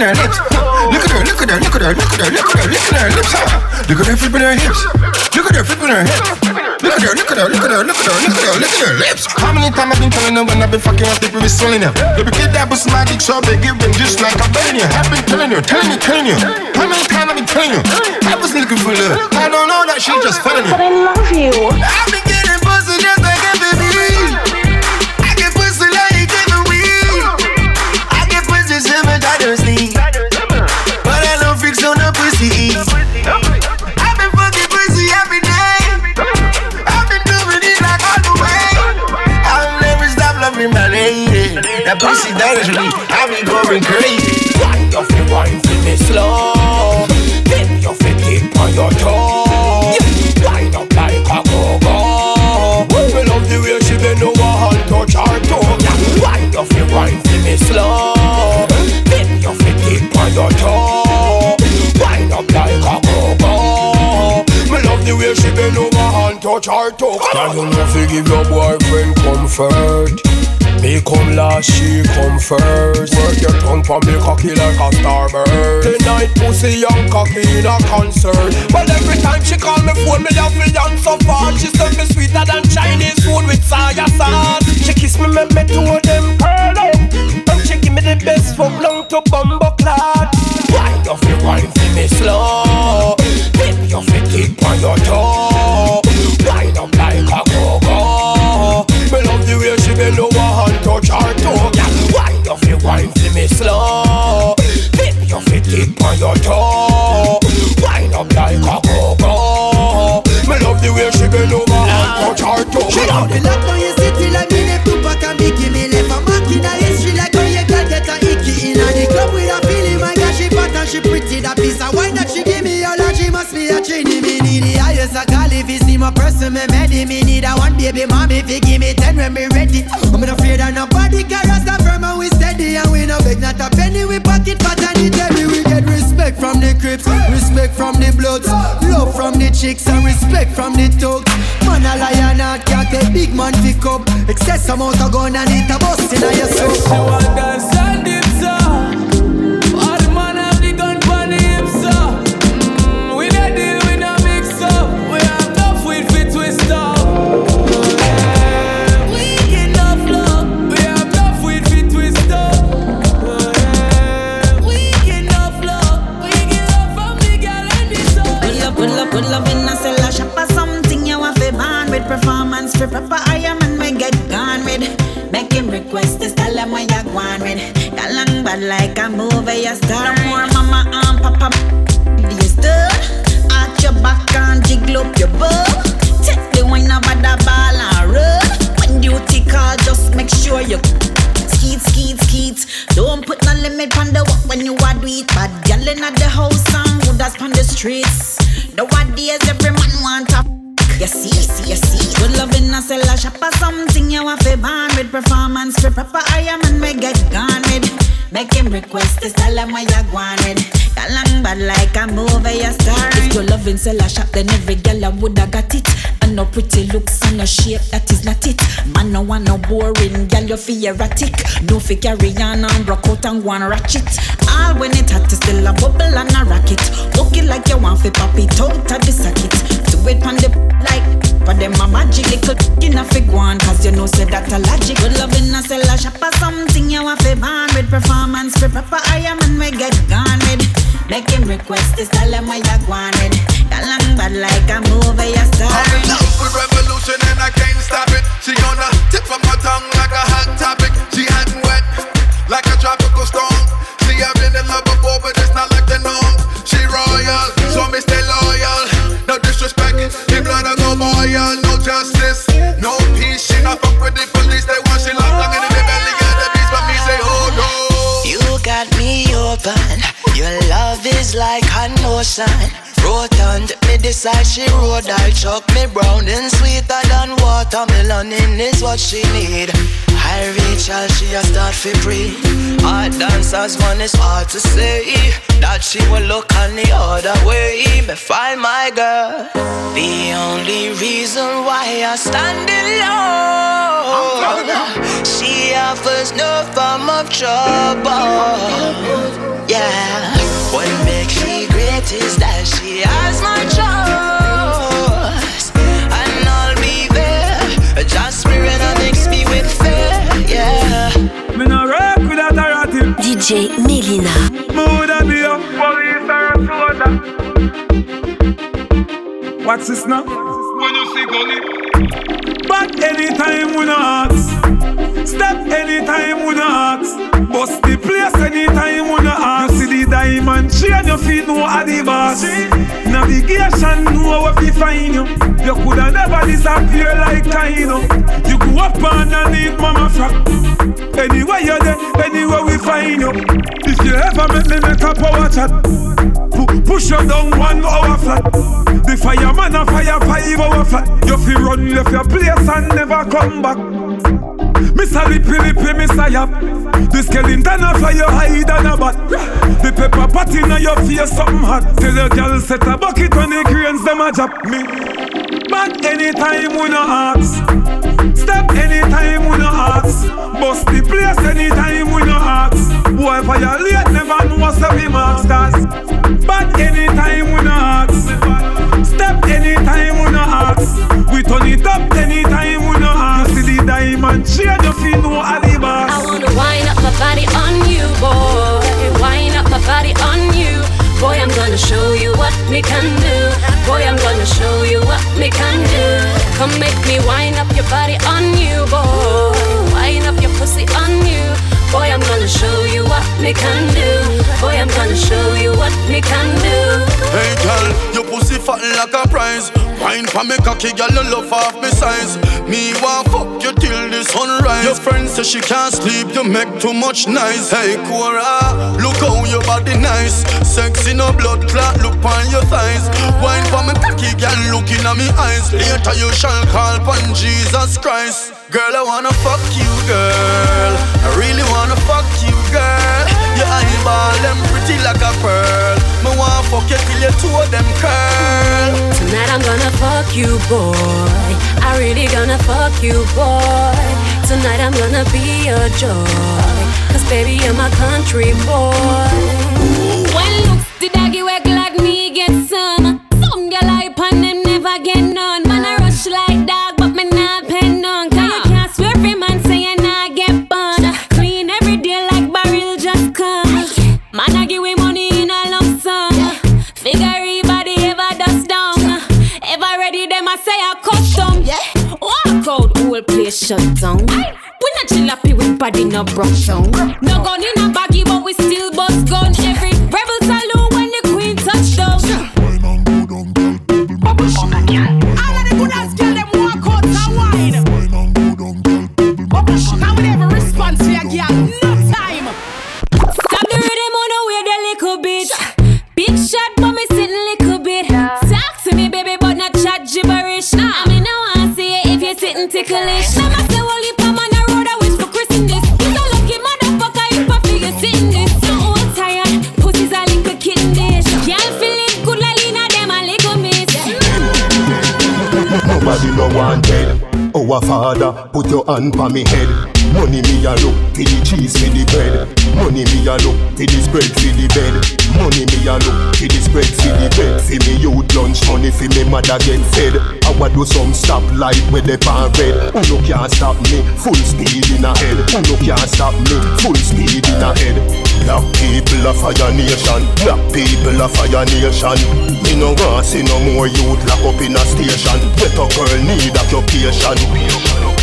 Look at her, look at her lips. Look at her, look at her, look at her, look at her, look at her, look at her lips. Look at her flipping her hips. Look at her flipping her hips. Look at her, look at her, look at her, look at her, look at her, look at her lips. How many times I've been telling her when I've been fucking with people swelling her? Baby, kid that was my dick, so big, giving just like I'm telling you. I've been telling you, telling you, telling you. How many times I've been telling you? I was looking for love. I don't know that she just feeling But I love you. I've been lady. That pussy dangerously. I be going crazy. Wind up your wine for me slow. Then you fit it on your toe. Wind up like a go-go. Me love the way she bend over and touch her toe. Yeah. Wind up your wine for me slow. Then you fit it on your toe. Wind up like a go-go. Love the way she bend over and touch her toe. Now you know fi give your boyfriend comfort. Me come last, she come first. Work your tongue for me cocky like a starburst. Tonight pussy young cocky in a concert. But every time she call me phone, me love me so far. She said me sweeter than Chinese food with soya sauce. She kiss me, me me two of them curl up. And she give me the best fuck long to bumbo clot. Wind off your wine for me slow. Dip your feet deep on your toe. Man pick up. Excess amount of gun and it a bust in your soul Make him request this, tell him what you want with. Got long bad like a movie you star. If you love in cellar shop, then every girl I woulda got it. And no pretty looks and no shape, that is not it. Man no want no boring, girl you feel erratic. No fi carry on and rock out and and ratchet. All when it hot, is still a bubble and a rocket. It like you want fi pop it out of the socket. Do it on the like, but them a magic little in a fig one, cause you know say that a logic. Good love in a cellar shop or something you want fi ban with performance proper I am and we get gone with. Make him request this, tell him what you want with. Got bad like a movie you star. I'm in love with revolution and I can't stop it. She gonna tip from her tongue like a hot topic. She hot and wet, like a tropical storm. See, I've been in love before, but it's not like the norm. She royal, so me stay loyal. No disrespect, the blood I go boil. No justice, no peace. She not fuck with an ocean. Rotant, me decide she road I chuck me brown and sweeter than Watermeloning is what she need. I reach out, she a start for free. Hard dancers, man, it's hard to say that she will look on the other way. Me find my girl. The only reason why I stand alone, she offers no form of trouble. Yeah, what makes she great is that she has my trust. A soldier. What's this now? When you see gully. But anytime we not. Step anytime we not. Bust the place anytime we not. You see the diamond chain, your feet know how the boss. Navigation know where we find you. You coulda never disappear like Kaino. You grew up underneath mama frack. Anywhere you're there, anywhere we find you. If you ever make me make a power chat, pu- push you down one hour flat. The fireman a fire five hour flat. You fi run left your place and never come back. Mr. Lippy Lippy, Mr. Yap The skeleton a fly you hide and a bat The pepper pot in your face something hot Tell your girl set a bucket when the cranes them a drop me But anytime we no ask we no ask Bust the place anytime we no ask Boy violate never know what's marks cause But anytime we no ask Step anytime we no ask We turn it up anytime we no ask You see the diamond chain you feel no alibas I wanna wind up my body on you, boy. Wind up my body on you. Boy, I'm gonna show you what me can do. Boy, I'm gonna show you what me can do. Come make me wind up your body on you, boy. Wind up your pussy on you. Boy, I'm gonna show you what me can do. Boy, I'm gonna show you what me can do. Hey girl, your pussy fat like a prize. Wine for me cocky, girl, you love off me size. Me want fuck you till the sunrise. Your friend say she can't sleep, you make too much noise. Hey Cora, look how your body nice. Sexy no blood clot, look on your thighs. Wine for me cocky, girl, looking at me eyes. Later you shall call upon Jesus Christ. Girl, I wanna fuck you, girl. I really wanna fuck you, girl. Your eyeball them pretty like a pearl. Me wanna fuck you till your two of them curl. Tonight I'm gonna fuck you, boy. I really gonna fuck you, boy. Tonight I'm gonna be your joy. Cause baby, you're my country boy. When looks the doggy shut down. We not chill happy with body no broke down. No gun in a baggy, but we still bust gun. Every your me head. Money me a look for the cheese for the bread. Money me a look for the spread for the bed. Money me a look for the spread for the bed. For me youth lunch money for me mother get fed. I wa do some stop light with the pan red. Who no can't stop me? Full speed in a head. Who no can't stop me? Full speed in a head. Black people a fire nation. Black people a fire nation. Me no want see no more youth lock up in a station. A girl need occupation.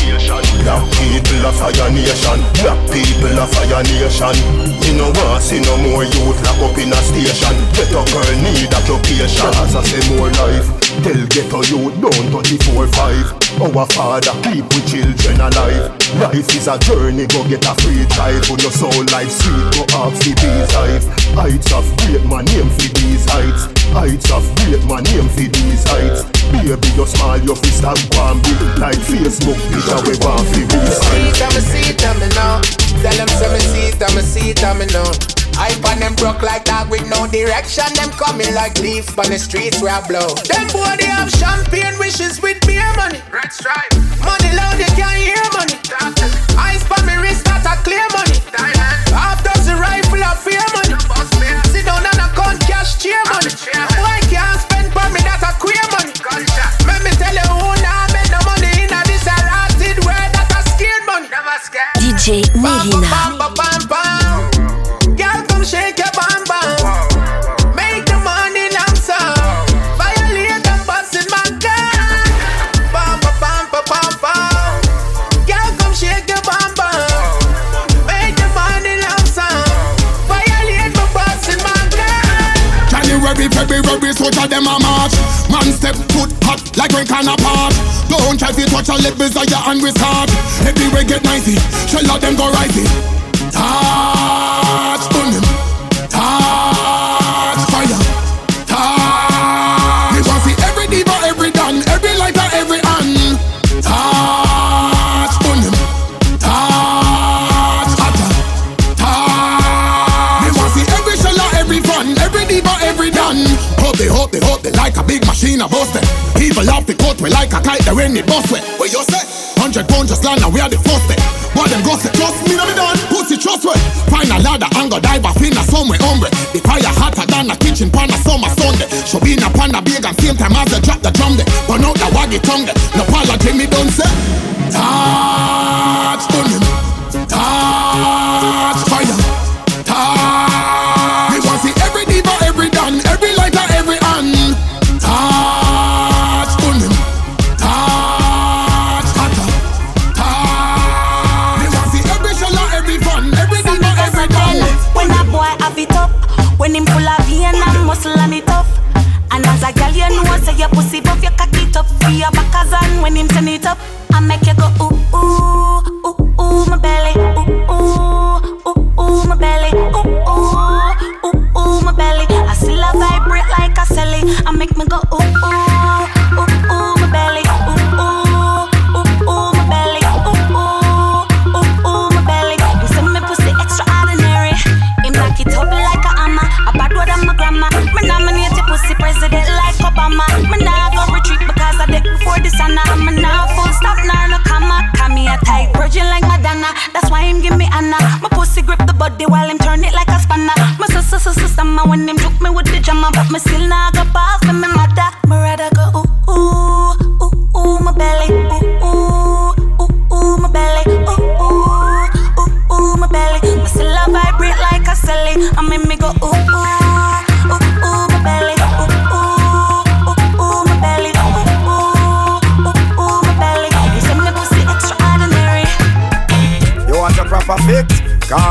Black people a fire nation. Black people a fire nation. Me no want see no more youth lock up in a station. Get a girl need occupation. As I say more life. Tell get a youth down 34-5 Our father keep we children alive. Life is a journey, go get a free drive. When your soul life sweet, go off the bees hive Heights of great man name for these heights. Heights of great man name for these heights. Baby you smile, your fist have one big Like Facebook picture we want for these See it, I'ma see it, I'ma know. Tell them some see it, I'ma see it, I'ma know. I on them broke like dog with no direction. Them coming like leaf on the streets where I blow. Them boy they have champagne wishes with beer money. That's right. Money loud, you can't hear money. Eyes on me wrist, that a clear money. Half dozen rifle of fear money. Don't try to touch a levels of your start. Everywhere get nicey, shell out them go risey. Touch on them, touch fire, touch. Me want see every diva, every dan, every lighter, every hand. Touch on them, touch hotter, touch. Me want see every shell out, every fun, every diva, every dan. Hope they, hope they, hope they like a big machine bust them. A they when it bust way. What you say? Hundred pound just land and we are the first day. Boy them go say, trust me, no me done. Pussy trust way. Find a ladder and go dive a somewhere hombre. The fire hotter than a kitchen pan a summer Sunday. Should be in a panda big and same time as they drop the drum there. But now the waggy tongue there. No apology me don't say. Touch for your backers and when him turn it up, I make you go ooh ooh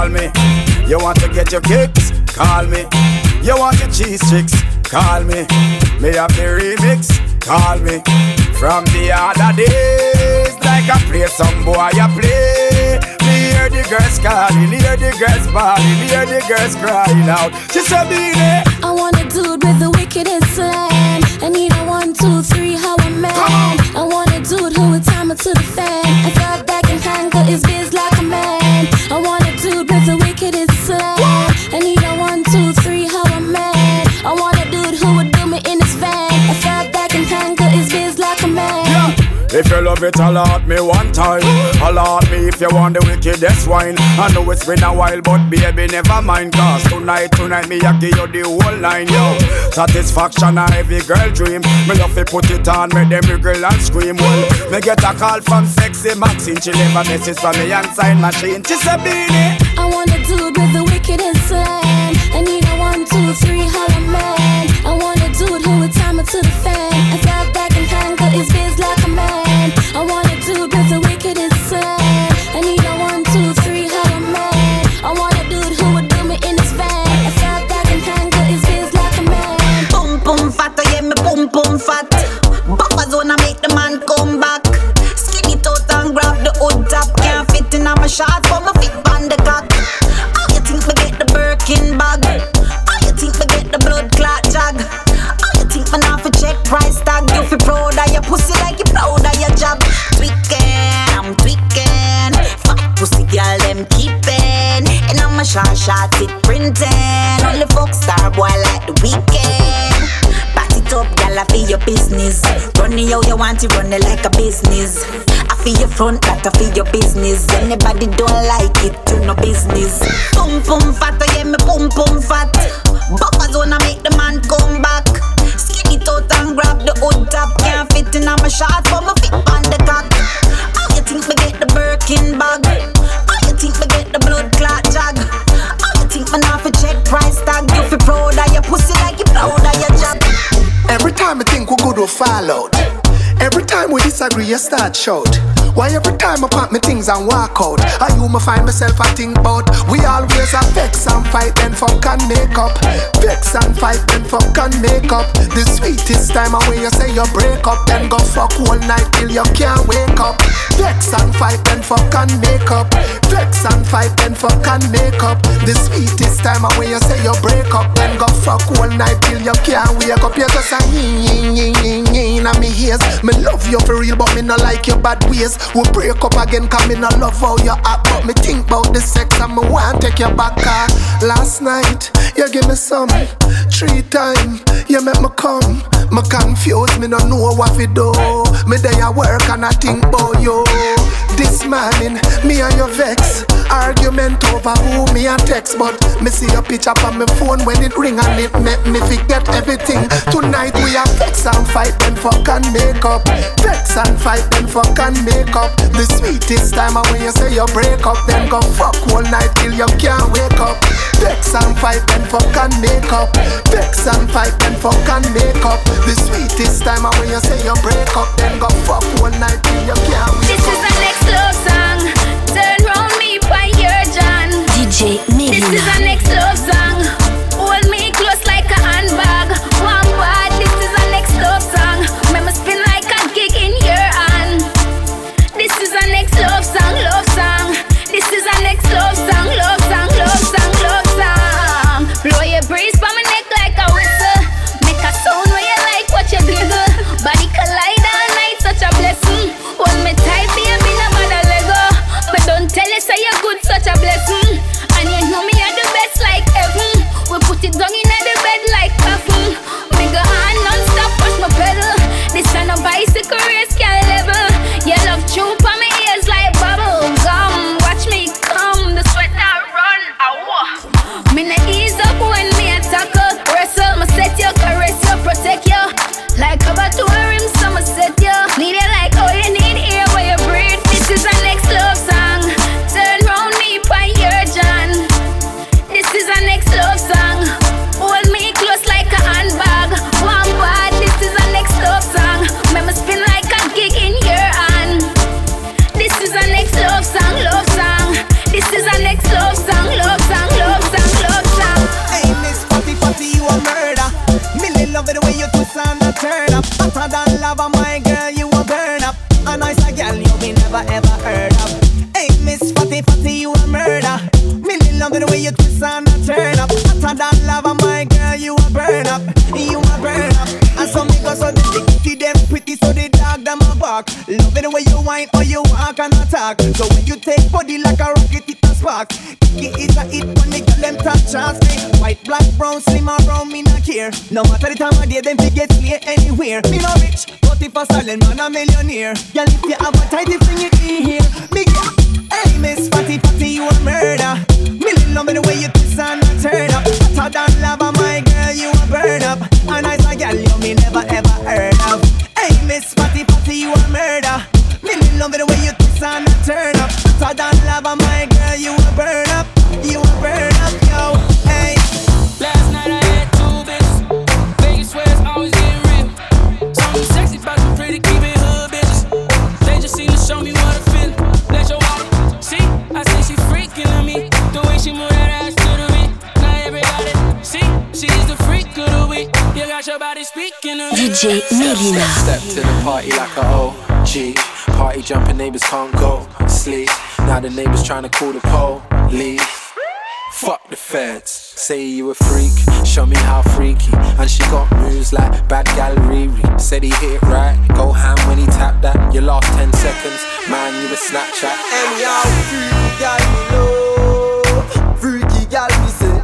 Call me. You want to get your kicks? Call me. You want your cheese sticks? Call me. Me have the remix? Call me. From the other days, like I play some boy, I play. Me hear the girls calling, hear the girls bawling, hear the girls crying out. She said, Beanie. I want a dude with the wickedest slang. I need a one, two, three, how a man. I want a dude who would time it to the fan. If you love it, allot me one time. Allot me if you want the wickedest wine. I know it's been a while, but baby, never mind. Cause tonight, tonight, me, I give you the whole line, yo. Satisfaction, a every girl dream. Me love to put it on, make them wriggle and scream. Well, me get a call from sexy Maxine. She leave a message for me and sign machine. She said, Beanie. I want a dude with the wickedest slang. I need a one, two, three, holla man. Pussy girl them keeping. And on my shot shot it printing. Only fuck star boy like the Weeknd. Back it up, gal, I feel your business. Run it how you want it, run it like a business. I feel your front, that I feel your business. Anybody don't like it, you no business. Boom boom fat, I yeah me boom boom fat. Zone I make the man come back. Skin it out and grab the hood top. Can't fit in on my shot, but my fit on the cock. How you think me get the Birkin bag? Think me get the blood clot jag? How you think me not fi check price tag? You fi proud of your pussy like you proud of your job. Every time I think we good, we fall out. Every time we disagree, you start shout. Why every time I pack me things and walk out? I you me find myself I think about. We always a vex and fight, then fuck and make up. Vex and fight, then fuck and make up. The sweetest time when you say you break up, then go fuck all night till you can't wake up. Vex and fight, then fuck and make up. Vex and fight, then fuck and make up. The sweetest time when you say you break up, then go fuck all night till you can't wake up. You just a yin yin yin yin yin in me ears. Me love you for real, but me not like your bad ways. We break up again, cause me not love how you act. But me think about the sex and me want take you back. Last night, you give me some. Three time, you make me come. Me confused, me don't know what to do. Me day I work and I think about you. This morning, me and your vex. Argument over who me and text, but me see your picture on my phone when it ring and it make me forget everything. Tonight we are vex and fight, then fuck and make up. Vex and fight, then fuck and make up. The sweetest time when you say you break up, then go fuck all night till you can't wake up. Vex and fight, then fuck and make up. Vex and fight, then fuck and make up. The sweetest time when you say you break up, then go fuck all night till you can't wake This up. is the next love song. Turn round me by your John. DJ This is the next love song. So when you take body like a rocket, it a spark. It is a hit when they get them top chance. Me white, black, brown, slim or brown, me not care. No matter the time of day, them get slay anywhere. Me no rich, but if a silent man a millionaire. Girl, if you have a tidy thing, it in here. Me get, hey Miss Fatty Fatty, you a murder. Me love me the way you twist and a turn up. Hotter than lava, my girl, you a burn up. A nice a girl, you me never ever heard of. Hey Miss Fatty Fatty, you a murder. Me love me the way you twist and turn up. Hotter than lava, oh my girl, you a burn up. You a burn up, yo. DJ Melyna. Step to the party like a OG. Party jumping neighbors can't go sleep. Now the neighbors trying to call the police. Fuck the feds. Say you a freak, show me how freaky. And she got moves like bad gal Riri. Said he hit it right, go ham when he tapped that. Your last 10 seconds, man, you a Snapchat. Anyhow, freaky gal me love, freaky gal me say.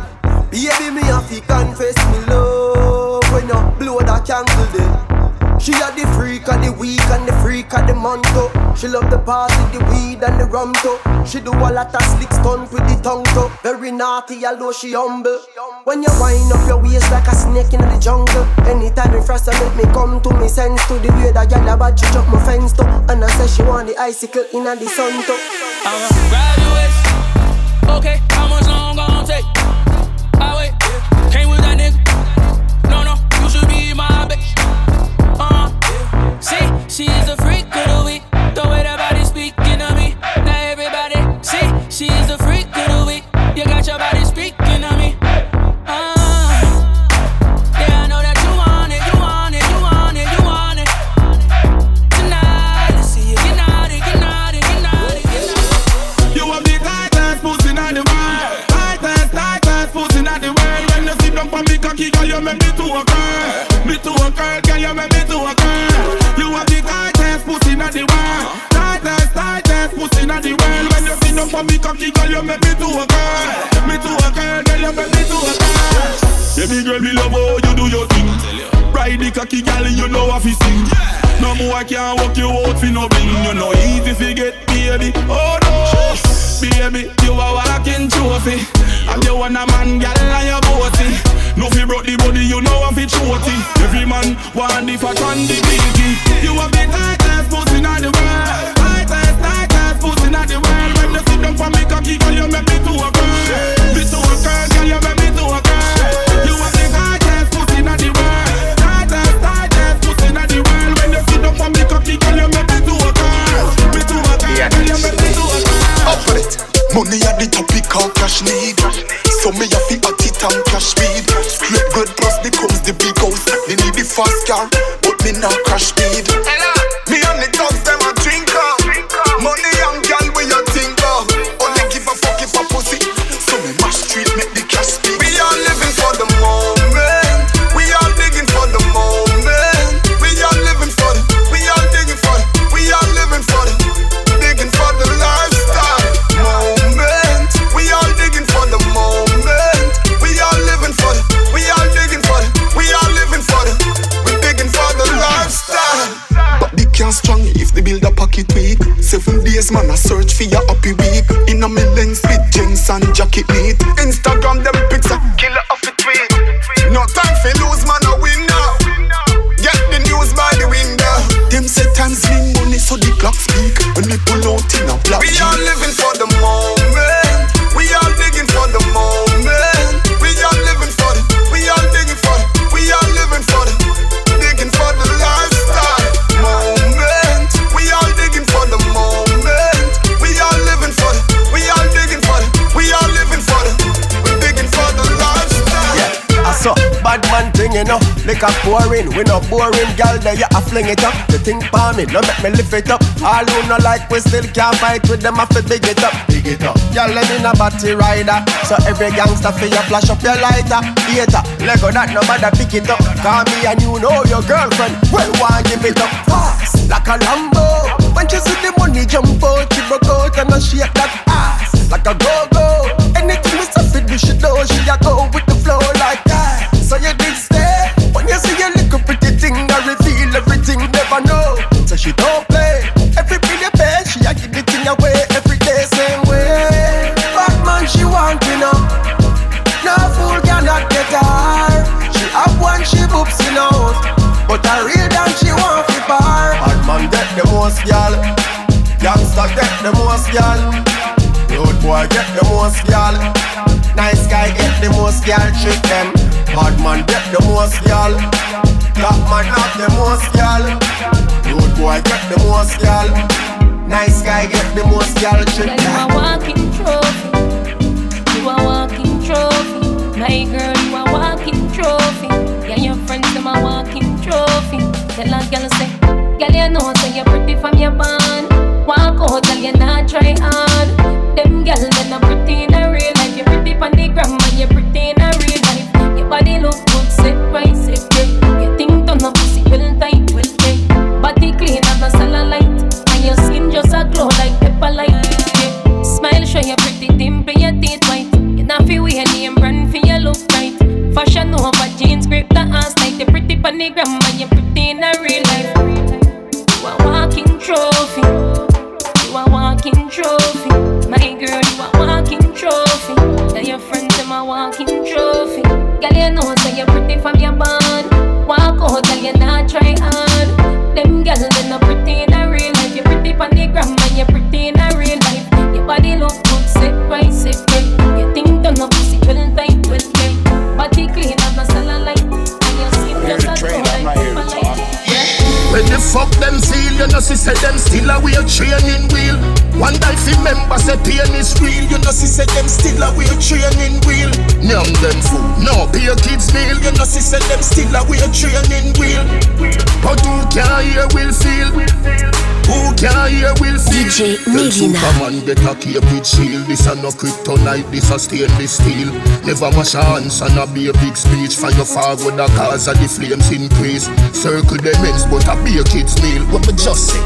Baby me have to confess me love when you blow that candle there. She a the freak of the week and the freak of the month too. She love the party, the weed and the rum too. She do a lot of slick stunt with the tongue too. Very naughty, although she humble. When you wind up your waist like a snake in the jungle. Anytime you frost, make me come to me sense to the way that girl about you jump my fence too. And I say she want the icicle in the sun too. I'ma graduate. Okay, how much long gon' take? I wait. Trophy. And you want a man, girl, and you bossy. No fi broke the body, you know I'm fi shorty. Every man want the fat and the biggie. You a big tightest So me you a fling it up. The thing for me, no make me lift it up. All who no like, we still can't fight with them. I fi big it up, big it up. Y'all let me a batty rider, so every gangster fi you flash up your lighter. Hater, Lego that nobody pick it up. Call me and you know your girlfriend. Well, why give it up fast like a Lambo? When she see the money jump out, she broke out and I shake that ass like a go go. Anything we say, we should know she a go with the flow like that. So you she don't play. Every bill you pay, she a give the thing away every day, same way. Bad man, she want you know. No fool cannot get her. She have one, she boops in out. But a real dance, she want fi bar. Bad man get the most gal. Youngster get the most gal. Road boy get the most gal. Nice guy get the most gal. Trick them. Bad man get the most gal. Black man have the most gal. Boy get the most gal. Nice guy get the most gal. Trick You a walking trophy. You a walking trophy. My girl, you a walking trophy. Yeah, your friends them a walking trophy. Tell a girl say, girl you know say you're pretty from your band. Walk out, girl you not try hard. The gram and you're pretty in a real life. You a walking trophy. You a walking trophy. My girl, you a walking trophy. Tell your friends them a walking trophy. Girl, you know say you're pretty from your band. Walk out, girl, you not try know, see, say them still a wheel training wheel. One day, fi member say pain is real, you know, see, say them still a wheel training wheel. None them fool, no, pay your kids meal. You know, see, said them still a weird training wheel. But who can hear will feel? Who can hear will feel? DJ Tell Medina. Superman get a cape with shield. This a no kryptonite, this a stainless steel. Never wash hands and a be a big speech. For your forward the cause of the flames increase. Circle the ends, but a be a kid's meal. What me just say?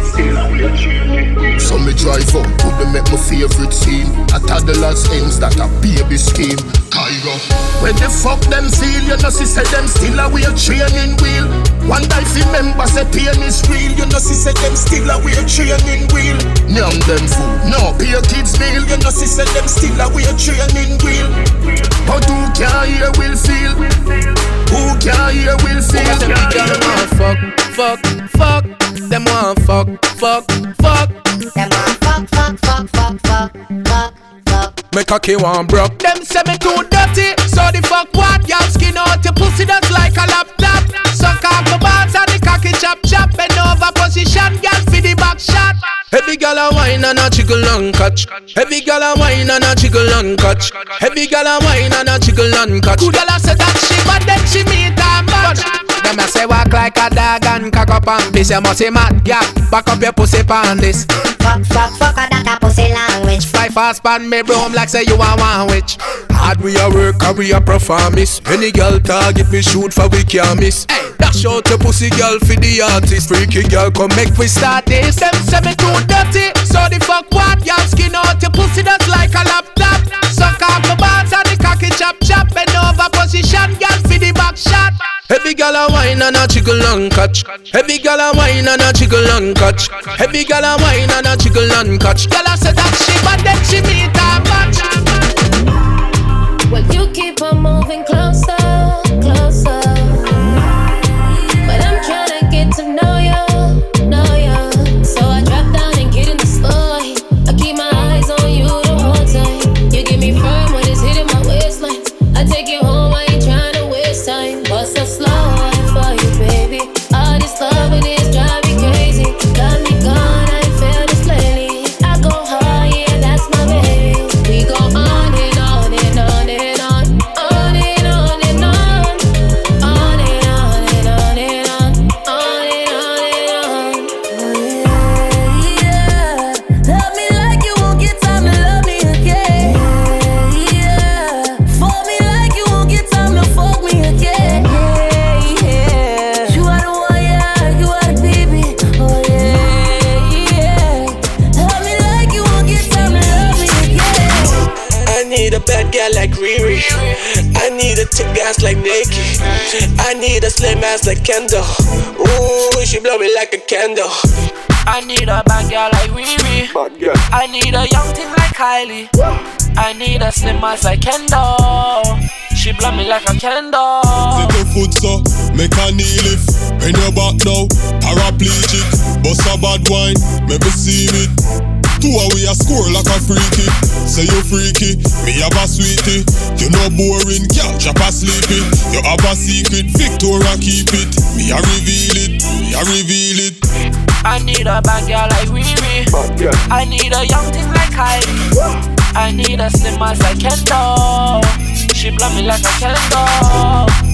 So me drive out to the make my favorite scene. A toddler's ends that a baby scheme. Kygo. When the fuck them feel, you know, see, say them still a weird training wheel. One day if remember, say pain is real. You know, see, say them still a weird training wheel. Nyam them food, no, pay your kids meal. You know, see, say them still a weird training wheel. But who can hear will feel? Who can hear will feel? Them big girl want fuck, fuck, fuck. Them want fuck, fuck, fuck. Them want fuck, fuck, fuck, fuck, fuck, fuck, fuck. Me cocky one broke. Them say me too dirty, so the fuck what? Y'all skin out your pussy just like a laptop. Suck off my balls and the cocky chop chop. Bend over position, girl for the back shot. Heavy gal a wine and a jiggle and catch. Heavy gal a wine and a jiggle and catch. Heavy gal a wine and a jiggle and catch. Good girl a say that she but then she meet a match. Them a say walk like a dog and cock up and piss. You must say mad gal. Back up your pussy pan this. Fuck, fuck, fuck, a that a pussy language. Fly fast pan me broom like say you a one witch. Hard we a work and we a perform miss. Any girl target me shoot for we can't miss. Hey, dash out your pussy girl for the artist. Freaky girl come make we start this. Them say me too dirty, so the fuck what? Y'all skin out your pussy just like a laptop. Suck off my balls and the cocky chop chop. Bend over position, girl for the back shot. Heavy gal a wine and a jiggle and catch. Heavy gal a wine and a jiggle and catch. Heavy gal a wine and a jiggle and catch. Girl a say that she but then she meet a match. Well, you keep on moving closer, closer. But I'm trying get to know know. So I drop down and get in the. I keep my eyes on you the whole time. You give me when it's hitting my waistline. I take you home, I ain't trying to a slim ass like Kendall. Ooh, she blow me like a candle. I need a bad girl like Riri. I need a young thing like Kylie. I need a slim ass like Kendall. She blow me like a candle. Take your foot so, make a knee lift. Bend your back now, paraplegic. Bust a bad wine, make me see it. Two a we a score like a freaky. Say you freaky, me have a sweetie. You no boring, girl, drop a sleepy. You have a secret, Victoria keep it. Me a reveal it, me a reveal it. I need a bad girl like Riri. I need a young thing like Kylie. I need a slim ass like Kendall. She blow me like a candle.